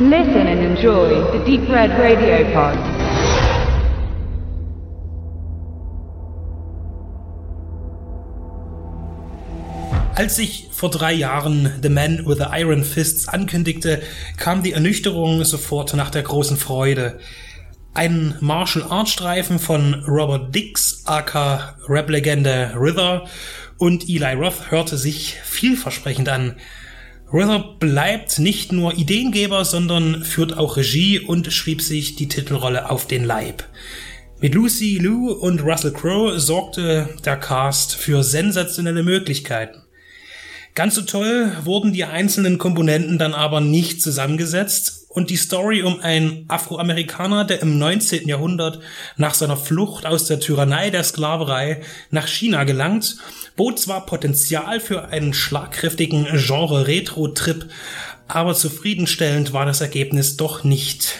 Listen and enjoy the Deep Red Radio Pod. Als sich vor drei Jahren The Man with the Iron Fists ankündigte, kam die Ernüchterung sofort nach der großen Freude. Ein Martial Art Streifen von Robert Dix, aka Rap-Legende River und Eli Roth hörte sich vielversprechend an. River bleibt nicht nur Ideengeber, sondern führt auch Regie und schrieb sich die Titelrolle auf den Leib. Mit Lucy Liu und Russell Crowe sorgte der Cast für sensationelle Möglichkeiten. Ganz so toll wurden die einzelnen Komponenten dann aber nicht zusammengesetzt und die Story um einen Afroamerikaner, der im 19. Jahrhundert nach seiner Flucht aus der Tyrannei der Sklaverei nach China gelangt, bot zwar Potenzial für einen schlagkräftigen Genre-Retro-Trip, aber zufriedenstellend war das Ergebnis doch nicht.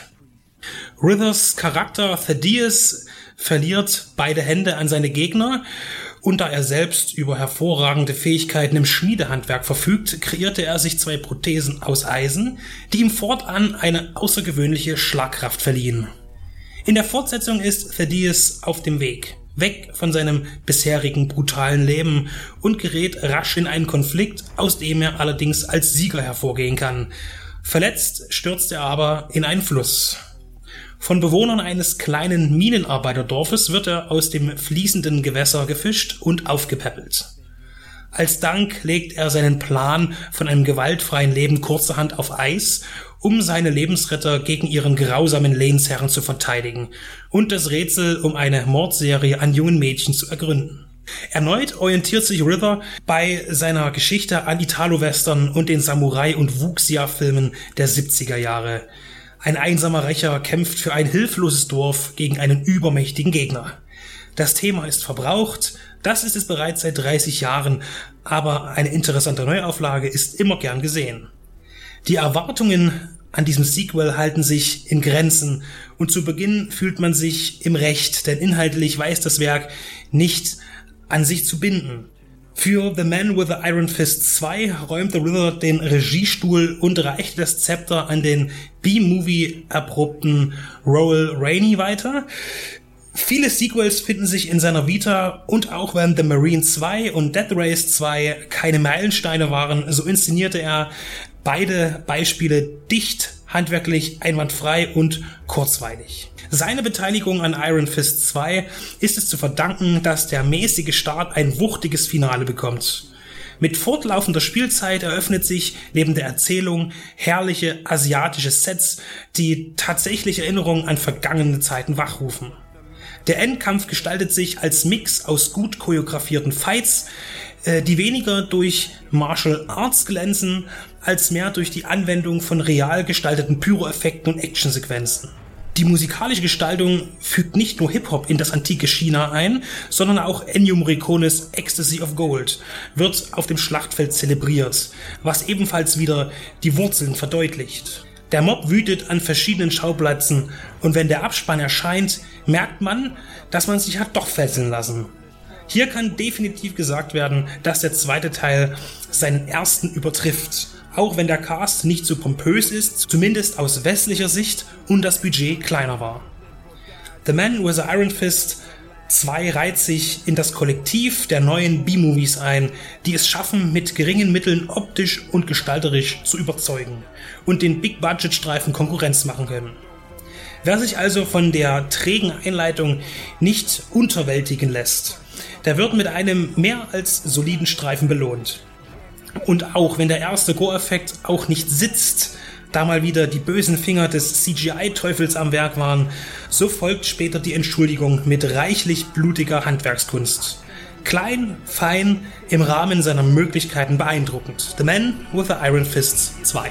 Rivers Charakter Thaddeus verliert beide Hände an seine Gegner und da er selbst über hervorragende Fähigkeiten im Schmiedehandwerk verfügt, kreierte er sich zwei Prothesen aus Eisen, die ihm fortan eine außergewöhnliche Schlagkraft verliehen. In der Fortsetzung ist Thaddeus auf dem Weg, weg von seinem bisherigen brutalen Leben und gerät rasch in einen Konflikt, aus dem er allerdings als Sieger hervorgehen kann. Verletzt stürzt er aber in einen Fluss. Von Bewohnern eines kleinen Minenarbeiterdorfes wird er aus dem fließenden Gewässer gefischt und aufgepäppelt. Als Dank legt er seinen Plan von einem gewaltfreien Leben kurzerhand auf Eis, um seine Lebensretter gegen ihren grausamen Lehnsherren zu verteidigen und das Rätsel um eine Mordserie an jungen Mädchen zu ergründen. Erneut orientiert sich River bei seiner Geschichte an Italo-Western und den Samurai- und Wuxia-Filmen der 70er Jahre. Ein einsamer Rächer kämpft für ein hilfloses Dorf gegen einen übermächtigen Gegner. Das Thema ist verbraucht, das ist es bereits seit 30 Jahren, aber eine interessante Neuauflage ist immer gern gesehen. Die Erwartungen an diesem Sequel halten sich in Grenzen und zu Beginn fühlt man sich im Recht, denn inhaltlich weiß das Werk nicht an sich zu binden. Für The Man with the Iron Fist 2 räumte River den Regiestuhl und reichte das Zepter an den B-Movie erprobten Roel Rainey weiter. Viele Sequels finden sich in seiner Vita und auch wenn The Marine 2 und Death Race 2 keine Meilensteine waren, so inszenierte er beide Beispiele dicht, handwerklich, einwandfrei und kurzweilig. Seine Beteiligung an Iron Fist 2 ist es zu verdanken, dass der mäßige Start ein wuchtiges Finale bekommt. Mit fortlaufender Spielzeit eröffnet sich neben der Erzählung herrliche asiatische Sets, die tatsächlich Erinnerungen an vergangene Zeiten wachrufen. Der Endkampf gestaltet sich als Mix aus gut choreografierten Fights, äh, die weniger durch Martial Arts glänzen, als mehr durch die Anwendung von real gestalteten Pyroeffekten und Actionsequenzen. Die musikalische Gestaltung fügt nicht nur Hip-Hop in das antike China ein, sondern auch Ennio Morricones Ecstasy of Gold wird auf dem Schlachtfeld zelebriert, was ebenfalls wieder die Wurzeln verdeutlicht. Der Mob wütet an verschiedenen Schauplätzen und wenn der Abspann erscheint, merkt man, dass man sich hat doch fesseln lassen. Hier kann definitiv gesagt werden, dass der zweite Teil seinen ersten übertrifft auch wenn der Cast nicht so pompös ist, zumindest aus westlicher Sicht und das Budget kleiner war. The Man with the Iron Fist 2 reiht sich in das Kollektiv der neuen B-Movies ein, die es schaffen, mit geringen Mitteln optisch und gestalterisch zu überzeugen und den Big-Budget-Streifen Konkurrenz machen können. Wer sich also von der trägen Einleitung nicht unterwältigen lässt, der wird mit einem mehr als soliden Streifen belohnt. Und auch wenn der erste Gore-Effekt auch nicht sitzt, da mal wieder die bösen Finger des CGI-Teufels am Werk waren, so folgt später die Entschuldigung mit reichlich blutiger Handwerkskunst. Klein, fein, im Rahmen seiner Möglichkeiten beeindruckend. The Man with the Iron Fists 2.